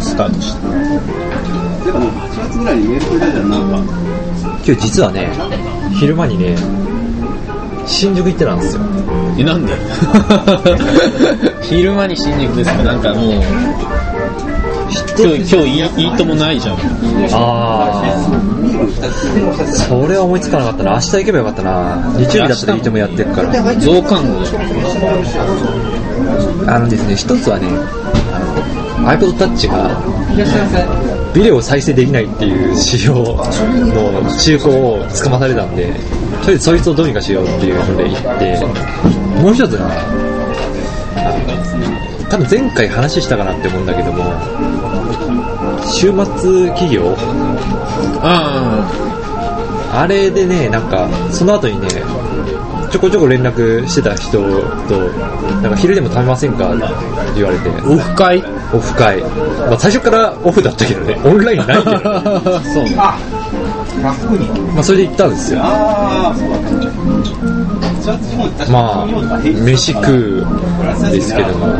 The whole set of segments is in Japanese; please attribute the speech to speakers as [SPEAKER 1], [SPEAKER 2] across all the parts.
[SPEAKER 1] スタートして
[SPEAKER 2] でも8月ぐらいにメールくれたじゃん、なんか。
[SPEAKER 3] 今日実はね、昼間にね、新宿行ってたんですよ。
[SPEAKER 1] えなんで？昼間に新宿ですか？なんかもう今日今日いいいいともないじゃん
[SPEAKER 3] あー、それは思いつかなかったな。明日行けばよかったな。日曜日だったらいいともやってるから。
[SPEAKER 1] 増刊号
[SPEAKER 3] あのですね、一つはね、あの iPod Touch がビデオを再生できないっていう仕様の中古をつかまされたんで、とりあえずそいつをどうにかしようっていうので行って、もう一つね、あの多分前回話したかなって思うんだけども、週末企業？
[SPEAKER 1] あ
[SPEAKER 3] あれでね、なんか、その後にね、ちょこちょこ連絡してた人と、なんか昼でも食べませんかって言われて、
[SPEAKER 1] あオフ会？
[SPEAKER 3] オフ会。まあ最初からオフだったけどね、オンラインないけど、
[SPEAKER 1] そう。ね
[SPEAKER 3] まあそれで行ったんですよ。
[SPEAKER 2] ああ、そうだね。
[SPEAKER 3] まあ、飯食う。ですけども、ま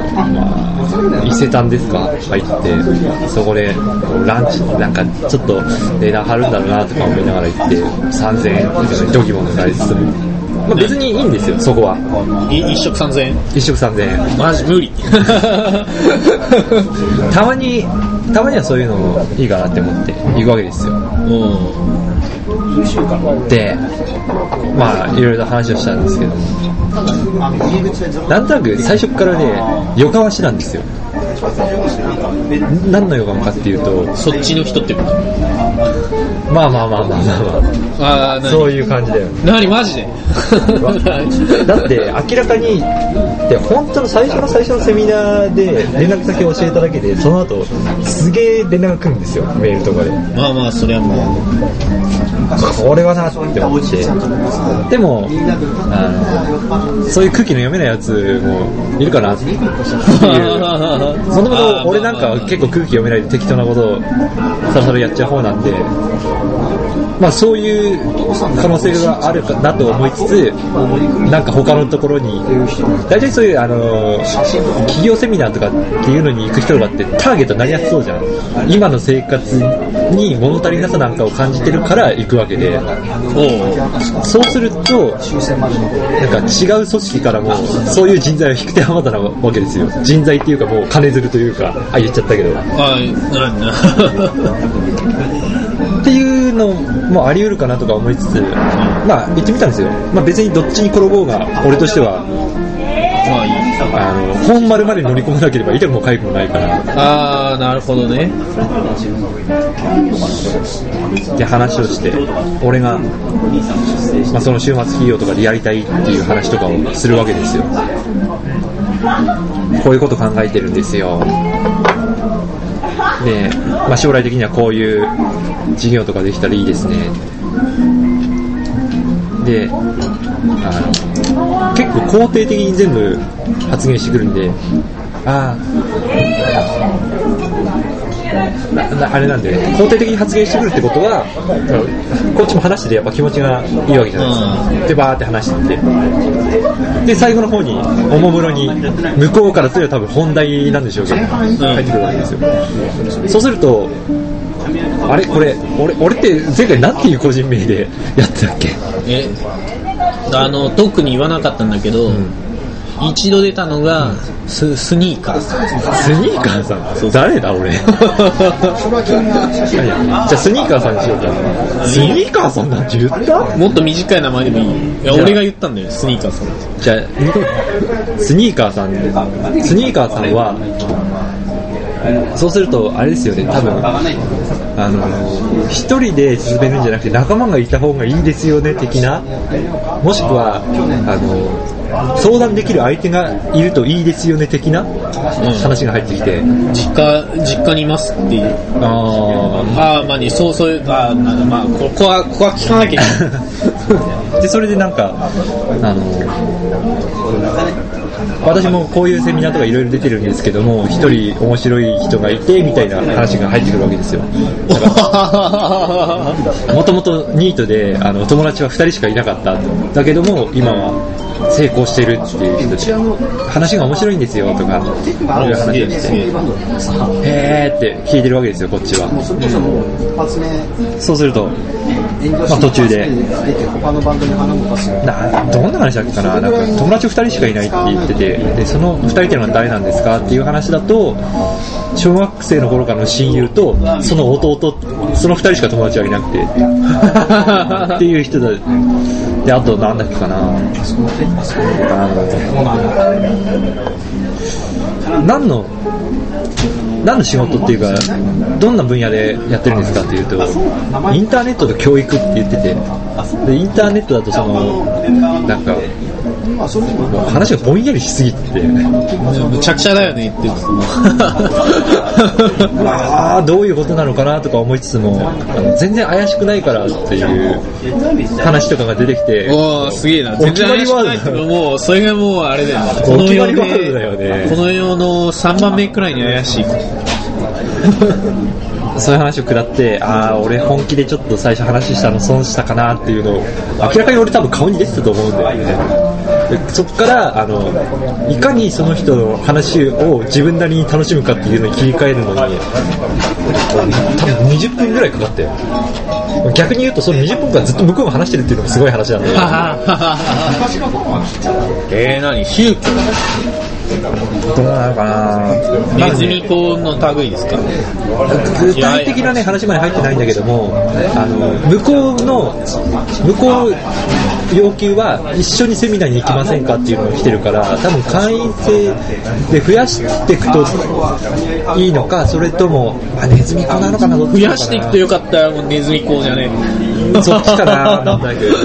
[SPEAKER 3] あ、伊勢丹ですか？入って、そこでこうランチ、なんかちょっと値段張るんだろうなとか思いながら行って、3000円ドギモのされつつも、まあ別にいいんですよ、そこは。
[SPEAKER 1] い一食3000円
[SPEAKER 3] 一食3000円。
[SPEAKER 1] マジ無理
[SPEAKER 3] たまに、たまにはそういうのもいいかなって思って行くわけですよ。
[SPEAKER 1] うん
[SPEAKER 3] で、まあ、いろいろと話をしたんですけども、なんとなく最初からね、予感はしてたんですよ。何の予感かっていうと、
[SPEAKER 1] そっちの人ってこと？
[SPEAKER 3] まあまあまあまあまあま
[SPEAKER 1] あ。あ
[SPEAKER 3] あ、そういう感じだよ。
[SPEAKER 1] 何？マジで？
[SPEAKER 3] だって明らかに、で本当の最初の最初のセミナーで連絡先を教えただけで、その後、すげえ連絡が来るんですよ、メールとかで。
[SPEAKER 1] まあまあそれはも
[SPEAKER 3] これはなって思って。でも、あの、そういう空気の読めないやつもいるかなっていう。もともと俺なんかは結構空気読めないで適当なことをさらさらやっちゃう方なんで、まあそういう可能性があるかなと思いつつ、なんか他のところに、大体そういうあの、企業セミナーとかっていうのに行く人とかってターゲットになりやすそうじゃん。今の生活に物足りなさなんかを感じてるから行くわけで、そうすると、なんか違う組織からもそういう人材は引く手あまたなわけですよ。人材っていうかもう金づるというか、あ、言っちゃったけど。っていうのもあり得るかなとか思いつつ、まあ行ってみたんですよ。まあ別にどっちに転ぼうが、俺としては、
[SPEAKER 1] まあ
[SPEAKER 3] の、本丸まで乗り込まなければ痛くも痒くもないから、
[SPEAKER 1] ああなるほどね
[SPEAKER 3] って話をして、俺が、まあその週末企業とかでやりたいっていう話とかをするわけですよ。こういうこと考えてるんですよ。で、まあ将来的にはこういう事業とかできたらいいですね。で、あの結構肯定的に全部発言してくるんで、ああ、あれなんで、肯定的に発言してくるってことは、こっちも話しててやっぱ気持ちがいいわけじゃないですか。で、バーって話してて。で、最後の方に、おもむろに、向こうからすれば多分本題なんでしょうけど、入ってくるわけですよ。そうすると、あれ？これ、俺、俺って前回なんていう個人名でやってたっけ？
[SPEAKER 1] えあの特に言わなかったんだけど、一度出たのが、ススニーカー。さん
[SPEAKER 3] スニーカーさん？誰だ俺？じゃあスニーカーさんにしようか。スニーカーさんなんて言った？
[SPEAKER 1] もっと短い名前でもいい。いや俺が言ったんだよスニーカーさん
[SPEAKER 3] じゃあ、スニーカーさん、スニーカーさんは、そうすると、あれですよね、多分、あの、一人で進めるんじゃなくて仲間がいた方がいいですよね、的な、もしくは、あの、相談できる相手がいるといいですよね、的な話が入ってきて、
[SPEAKER 1] 実家実家にいますっていう。
[SPEAKER 3] あ
[SPEAKER 1] ああまあねそうそういうあーまあまあここはここは聞かなきゃいけない。
[SPEAKER 3] ー で、それでなんか、あの、私もこういうセミナーとかいろいろ出てるんですけども、一人面白い人がいて、みたいな話が入ってくるわけですよ。もともとニートであの友達は2人しかいなかっただけども今は成功してるっていう人で話が面白いんですよとかいう話をしてへーって聞いてるわけですよこっちは。そうすると、まあ、途中で。などんな話だっけかな？なんか友達2人しかいないって言っててでその2人っていうのは誰なんですかっていう話だと小学生の頃からの親友とその弟その2人しか友達はいなくて。っていう人だであとなんだっけかな。何の何の仕事っていうかどんな分野でやってるんですかっていうとインターネットと教育って言っててでインターネットだとそのなんか話がぼんやりしすぎてて
[SPEAKER 1] むちゃくちゃだよねって
[SPEAKER 3] ああどういうことなのかなとか思いつつもあの全然怪しくないからっていう話とかが出てきて。
[SPEAKER 1] おおすげえな。全然怪しくないけどもうそれがもうあれだよ。ねこ
[SPEAKER 3] お
[SPEAKER 1] の世
[SPEAKER 3] 決まりワールド
[SPEAKER 1] で
[SPEAKER 3] だよね。
[SPEAKER 1] この世の3番目くらいに怪しい。
[SPEAKER 3] そういう話を下って、ああ、俺本気でちょっと最初話したの損したかなっていうのを、明らかに俺多分顔に出てたと思うんだよね。でそっから、あの、いかにその人の話を自分なりに楽しむかっていうのに切り替えるのに、多分20分ぐらいかかって。逆に言うと、その20分間ずっと向こうが話してるっていうのもすごい話なんだよ。
[SPEAKER 1] えー、何？ヒュー
[SPEAKER 3] どうなのかな
[SPEAKER 1] ネズミ子の類ですか？
[SPEAKER 3] 具体的なね話まで入ってないんだけどもあの向こうの向こう要求は一緒にセミナーに行きませんかっていうのが来てるから多分会員制で増やしていくといいのかそれともあネズミ子なのかな
[SPEAKER 1] 増やしていくとよかったらもうネズミ子じゃねえ
[SPEAKER 3] そっちかななんだけど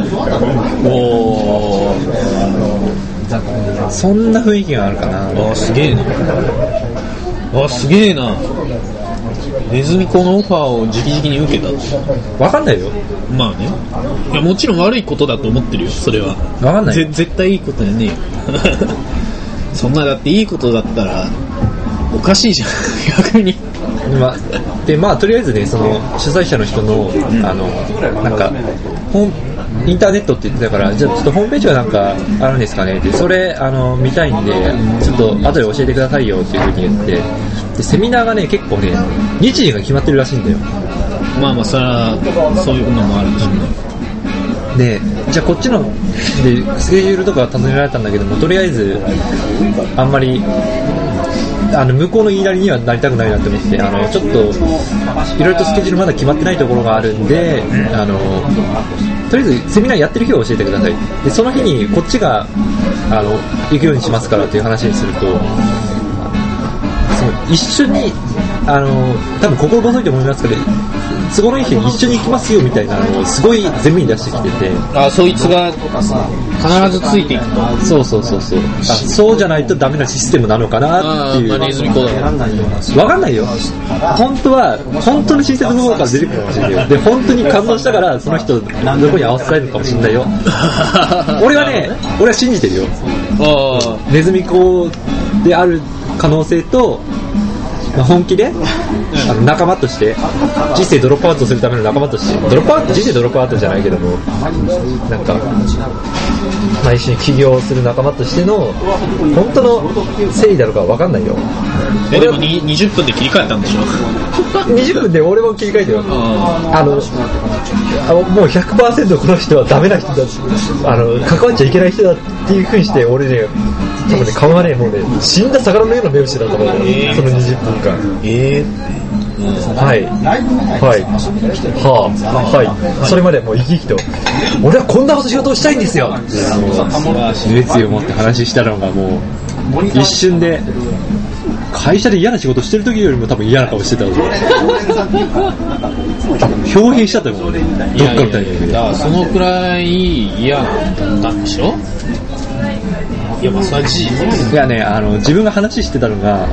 [SPEAKER 1] おー。
[SPEAKER 3] そんな雰囲気があるかな。
[SPEAKER 1] あすげえな。あすげえなネズミ子のオファーを直々に受けた
[SPEAKER 3] わかんないよ。
[SPEAKER 1] まあね。いやもちろん悪いことだと思ってるよそれは。
[SPEAKER 3] わかんない。
[SPEAKER 1] ぜ絶対いいことじゃねえよ。そんなだっていいことだったらおかしいじゃん。逆に。
[SPEAKER 3] まあ、でまあとりあえずねその主催者の人のあのなんかホームインターネットって言ってたからじゃあちょっとホームページはなんかあるんですかねってそれあの見たいんでちょっと後で教えてくださいよっていうふうに言ってでセミナーがね結構ね日時が決まってるらしいんだよ。
[SPEAKER 1] まあまあそれはそういうのもあるでしょうね。
[SPEAKER 3] でじゃあこっちのでスケジュールとか尋ねられたんだけどもとりあえずあんまりあの向こうの言いなりにはなりたくないなって思ってあのちょっといろいろとスケジュールまだ決まってないところがあるんであのとりあえずセミナーやってる日を教えてください。でその日にこっちがあの行くようにしますからっていう話にすると一緒にあの多分心細いと思いますけど都合のいい日に一緒に行きますよみたいなのをすごい前面に出してきてて。
[SPEAKER 1] あそいつが必ずついていく。と
[SPEAKER 3] そうそうそう。そうあそう。じゃないとダメなシステムなのかなっていう。
[SPEAKER 1] あーまあネズミ子だから
[SPEAKER 3] わかんないよ。本当は本当の親切の方から出てくるかもしれないよで本当に感動したからその人どこに合わせたいのかもしれないよ。俺はね俺は信じてるよ。
[SPEAKER 1] あ
[SPEAKER 3] ネズミ子である可能性と、まあ本気で、あの仲間として。人生ドロップアウトするための仲間として。ドロップアウト？人生ドロップアウトじゃないけども。なんか、まあ、一緒に起業する仲間としての本当の誠意だろうかわかんないよ。
[SPEAKER 1] あえでもに20分で切り替えたんでしょ？
[SPEAKER 3] 20分で俺も切り替えてよあのあもう100%この人はダメな人だあの関わっちゃいけない人だっていうふうにして俺ね多分ね顔がねもうね死んだ魚のような目をしてたと思うよ、
[SPEAKER 1] えー。
[SPEAKER 3] その20分間
[SPEAKER 1] ええ
[SPEAKER 3] はい。はい。はあ。はい。それまでもう生き生きと。俺はこんな仕事をしたいんですよ。熱意を持って話したのがもう一瞬で会社で嫌な仕事してる時よりも多分嫌な顔してたぞ 表現しちゃったよもうね。どっかみたいに
[SPEAKER 1] だからそのくらい嫌なんでしょ？いやまあそれは
[SPEAKER 3] いやねあの自分が話してたのが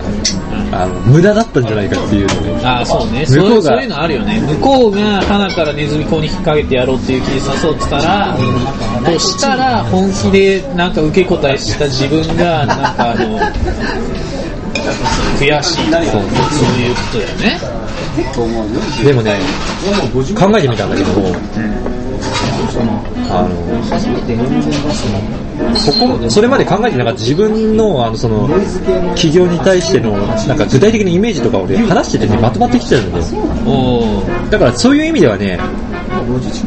[SPEAKER 3] あの無駄だったんじゃないかっていうのね。
[SPEAKER 1] ああそうね。
[SPEAKER 3] 向こうが
[SPEAKER 1] そうそういうのあるよね。向こうが花からネズミ子に引っ掛けてやろうっていう気で誘ってたらとしたら本気でなんか受け答えした自分がなんかあの悔しいそうそういうことだよね。
[SPEAKER 3] でもね考えてみたんだけどもあの、ここ、それまで考えてなかった自分の、あの、その、企業に対しての、なんか具体的なイメージとかをね、話しててね、まとまってきてるんだよ。
[SPEAKER 1] おー
[SPEAKER 3] だからそういう意味ではね、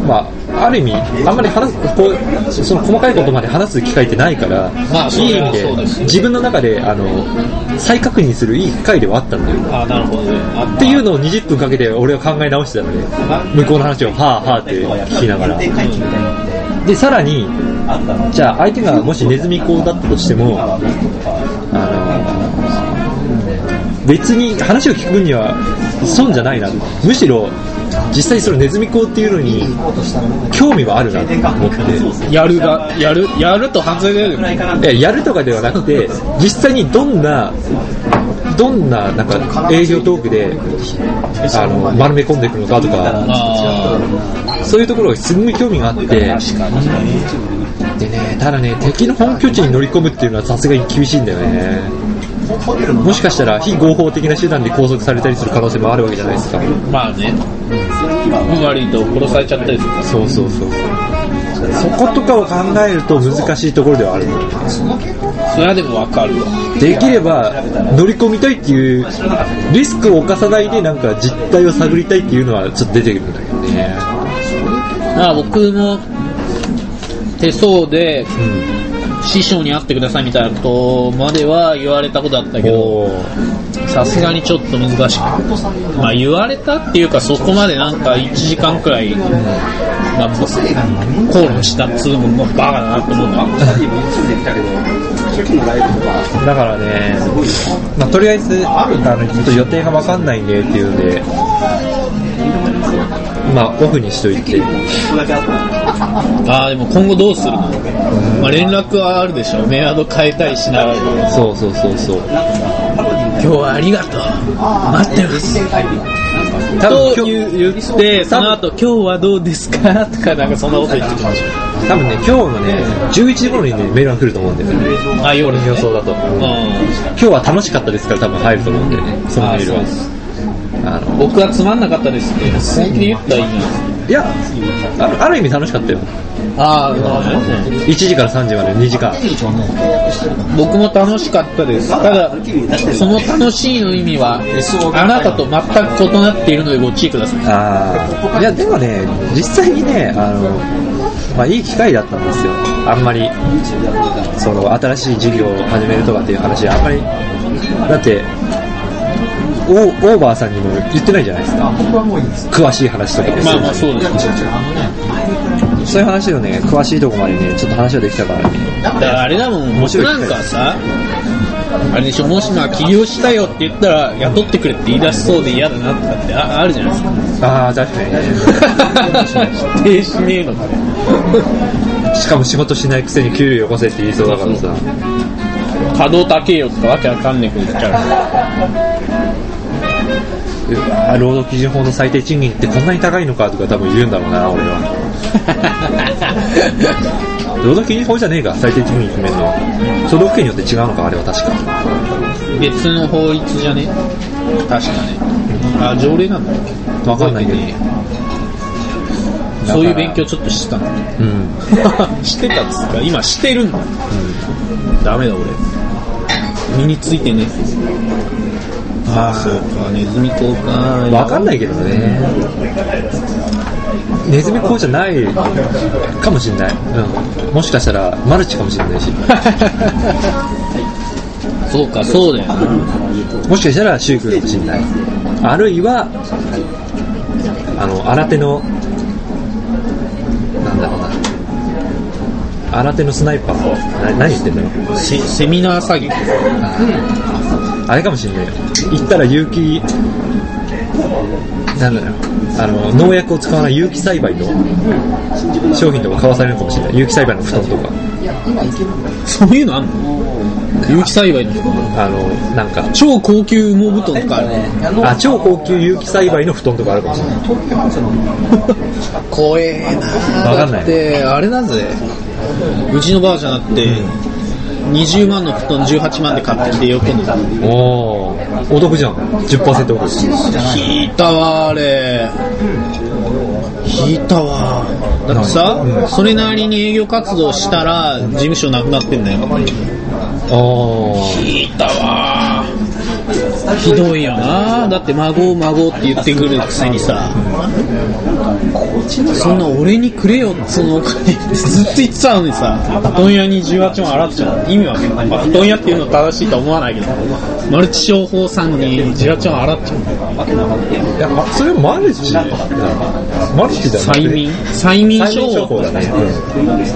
[SPEAKER 3] まあ、ある意味、あんまり話す、こう、その細かいことまで話す機会ってないから、
[SPEAKER 1] まあ
[SPEAKER 3] いい意味で自分の中で、あの、再確認するいい機会ではあったんだよ。
[SPEAKER 1] あーなるほどね。あ
[SPEAKER 3] っていうのを20分かけて俺は考え直してたので、向こうの話をはぁはぁって聞きながら。で、さらに、じゃあ相手がもしネズミ講だったとしても、あの、別に話を聞く分には損じゃないな。むしろ、実際そのネズミ講っていうのに興味はあるなと思って。
[SPEAKER 1] やるが、やる、やると犯罪だよ
[SPEAKER 3] ややるとかではなくて、実際にどんな、どんな、なんか、営業トークで、あの、丸め込んでいくのかとか、
[SPEAKER 1] あ
[SPEAKER 3] そういうところがすごい興味があって、でね、ただね、敵の本拠地に乗り込むっていうのはさすがに厳しいんだよね。もしかしたら非合法的な手段で拘束されたりする可能性もあるわけじゃないですか。
[SPEAKER 1] ーまあね。運悪いと殺されちゃったりするから。
[SPEAKER 3] そうそうそう。そことかを考えると難しいところではあるの。
[SPEAKER 1] それはでもわかるわ。
[SPEAKER 3] できれば乗り込みたいっていうリスクを犯さないでなんか実態を探りたいっていうのはちょっと出てくるんだけどね。
[SPEAKER 1] あ僕も手相で師匠に会ってくださいみたいなことまでは言われたことあったけど
[SPEAKER 3] お
[SPEAKER 1] さすがにちょっと難しくまあ言われたっていうかそこまでなんか1時間くらい、まあ、口論したっつうのもバカだなと思うの
[SPEAKER 3] だからね、まあ、とりあえずあのちょっと予定が分かんないんでっていうんで、まあ、オフにしといて、
[SPEAKER 1] ああでも今後どうするの、まあ、連絡はあるでしょメアド変えたりしながら
[SPEAKER 3] そうそうそうそう。
[SPEAKER 1] 今日はありがとう待ってますと
[SPEAKER 3] 今日
[SPEAKER 1] 言って、その後、今日はどうですか？とか、なんかそんなこと言ってきまし
[SPEAKER 3] 多分ね、今日のね、11時頃にね、メールが来ると思うんだよね。
[SPEAKER 1] た。あ、夜
[SPEAKER 3] 俺の予想だと。
[SPEAKER 1] うん。
[SPEAKER 3] 今日は楽しかったですから多分入ると思うんだよね、そのメールは。あの
[SPEAKER 1] 僕はつまんなかったですって、本気で言ったらいいじゃないですか。
[SPEAKER 3] いやある、ある意味楽しかったよ。
[SPEAKER 1] ああ、なるほどね。
[SPEAKER 3] 1時から3時まで2時間。
[SPEAKER 1] 僕も楽しかったです。ただ、その楽しいの意味は、あなたと全く異なっているのでご注意ください。
[SPEAKER 3] ああ。いや、でもね、実際にね、あの、まあいい機会だったんですよ。あんまり、その、新しい事業を始めるとかっていう話あんまり、だって、オーオーバーさんにも言ってないじゃないですか。詳しい話とかです
[SPEAKER 1] まあまあそうですね。
[SPEAKER 3] そういう話をね、詳しいとこまでね、ちょっと話ができたからね。
[SPEAKER 1] だからあれだもん、
[SPEAKER 3] 面白い機会
[SPEAKER 1] んかさ、あれでしょ、もしまあ起業したよって言ったら、雇ってくれって言い出しそうで嫌だなとかってああるじゃないですか。
[SPEAKER 3] ああ、確かにね。
[SPEAKER 1] 否定しねえのかね。
[SPEAKER 3] しかも仕事しないくせに給料よこせって言いそうだからさ。
[SPEAKER 1] 稼働高えよとかわけわかんねえこと言っちゃ
[SPEAKER 3] うわ労働基準法の最低賃金ってこんなに高いのかとか多分言うんだろうな、俺は。労働基準法じゃねえか、最低賃金決めるの。都道府県によって違うのか、あれは確か。
[SPEAKER 1] う。別の法律じゃね？確かね。あ、条例なんだっけ
[SPEAKER 3] わかんないけど
[SPEAKER 1] そういう勉強ちょっとしてたの。
[SPEAKER 3] うん。
[SPEAKER 1] してたっつうか、今してるんだ。ダメだ俺。身についてね。ああ、そうか、ネズミ講か。
[SPEAKER 3] わかんないけどね。ネズミ講じゃないかもしれない。うん。もしかしたらマルチかもしれないし。
[SPEAKER 1] そうか、そうだよな。
[SPEAKER 3] もしかしたら宗教かもしれない。あるいは、あの、新手の、なんだろうな。新手のスナイパー。な何言ってんだろう。
[SPEAKER 1] セセミナー詐欺。
[SPEAKER 3] あれかもしれないよ。行ったら有機、なんだろう。あの、農薬を使わない有機栽培の商品とか買わされるかもしれない。有機栽培の布団とか。
[SPEAKER 1] そういうのあんの？有機栽培の
[SPEAKER 3] あの、なんか、
[SPEAKER 1] 超高級羽毛布団とかある？ね。
[SPEAKER 3] あ、超高級有機栽培の布団とかあるかもしれない。
[SPEAKER 1] 怖えな
[SPEAKER 3] わかんない
[SPEAKER 1] だって、あれだぜ。うちのばあちゃんだって、20万の布団18万で買ってきて喜んでた。
[SPEAKER 3] おー、お得じゃん。10%オフ。
[SPEAKER 1] 引いたわ、あれ。引いたわ。だってさ、
[SPEAKER 3] うん
[SPEAKER 1] それなりに営業活動したら、事務所なくなってんだよ。
[SPEAKER 3] あー。
[SPEAKER 1] 引いたわ。ひどいよな。だって孫孫って言ってくるくせにさ、そんな俺にくれよ、そのお金ずっと言ってたのにさ、布団屋に18万払っちゃう。意味わかんない。まあ、布団屋っていうの正しいとは思わないけど、マルチ商法さんに18万払っちゃう。
[SPEAKER 3] いや、ま、それマルチマルチだよね。
[SPEAKER 1] 催眠？催眠
[SPEAKER 3] 催眠
[SPEAKER 1] 商法
[SPEAKER 3] 商法だね。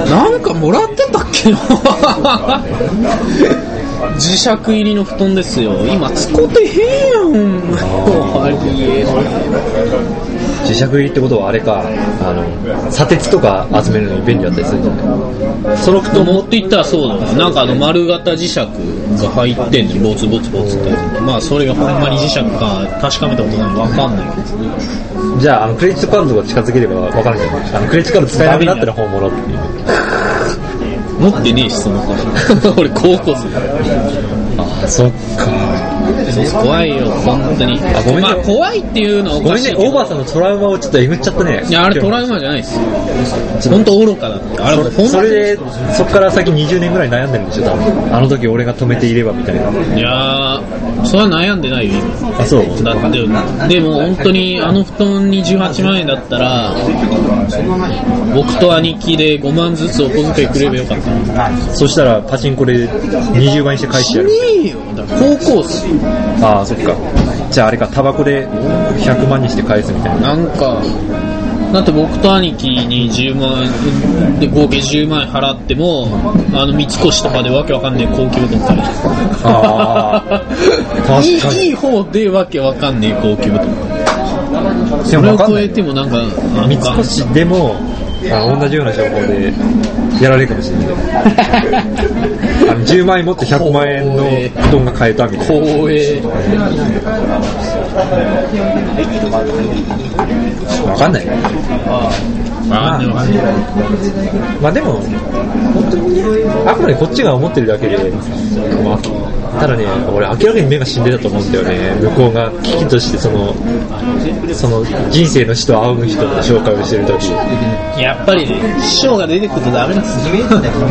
[SPEAKER 1] なんかもらってたっけな磁石入りの布団ですよ。今使ってへんやん。あ
[SPEAKER 3] 磁石入りってことはあれか、あの、砂鉄とか集めるのに便利だったりするんじゃない？その布団も、
[SPEAKER 1] 持っていったらそうだな。なんかあの丸型磁石が入ってんのにボツボツボツって。まあそれがほんまに磁石か確かめたことないわかんないけど。
[SPEAKER 3] じゃあ、あの、クレジットカードとか近づければわかるんじゃない？あの、クレジットカード使えなくなったら本物っていう。
[SPEAKER 1] 持ってねえし、その子。俺高校生。
[SPEAKER 3] あ、そっか。
[SPEAKER 1] 怖いよ、本当に。
[SPEAKER 3] あごめんね
[SPEAKER 1] まあ怖いっていうのはお
[SPEAKER 3] ごめんね、
[SPEAKER 1] かしいけど。
[SPEAKER 3] オーバーさんのトラウマをちょっとえぐっちゃったね。
[SPEAKER 1] いや、あれトラウマじゃないですよ。本当愚かだって。あれ
[SPEAKER 3] それで、そっから先20年ぐらい悩んでるんでしょ、多分。あの時俺が止めていればみたいな。
[SPEAKER 1] いやー、それは悩んでないよ、今。
[SPEAKER 3] あ、そう
[SPEAKER 1] だってでも本当にあの布団に18万円だったら僕と兄貴で5万ずつお小遣いくればよかった
[SPEAKER 3] そしたらパチンコで20倍にして返してやる。
[SPEAKER 1] ねえよだから高校生
[SPEAKER 3] ああ、そっか。じゃああれか、タバコで100万にして返すみたいな。
[SPEAKER 1] なんかだって僕と兄貴に10万円で合計10万円払ってもあの三越とかでわけわかんねえ高級うどん食べる
[SPEAKER 3] ああ、確
[SPEAKER 1] い。いいい方でわけわかんねえ高級うどん
[SPEAKER 3] で
[SPEAKER 1] それを超えてもなんか
[SPEAKER 3] 三
[SPEAKER 1] か
[SPEAKER 3] 越でも、あの同じような情報でやられるかもしれない。あの10万円持って100万円の布団が買えたみたいな。
[SPEAKER 1] 光栄
[SPEAKER 3] わかんない。
[SPEAKER 1] ああ
[SPEAKER 3] まあでも、本当に、あくまでこっちが思ってるだけで、まあ、ただね、俺明らかに目が死んでたと思うんだよね。向こうが危機としてその、その人生の人と会う人の紹介をしてるとき。
[SPEAKER 1] やっぱりね、師匠が出てくるとダメなんですよ。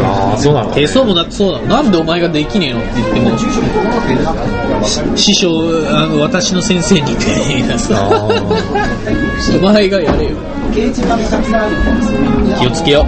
[SPEAKER 3] ああ、そうなの
[SPEAKER 1] 手相もだってそうだろ。なんでお前ができねえのって言っても、し師匠、あの、私の先生にって言い出す。
[SPEAKER 3] あ
[SPEAKER 1] お前がやれよ。気をつけよ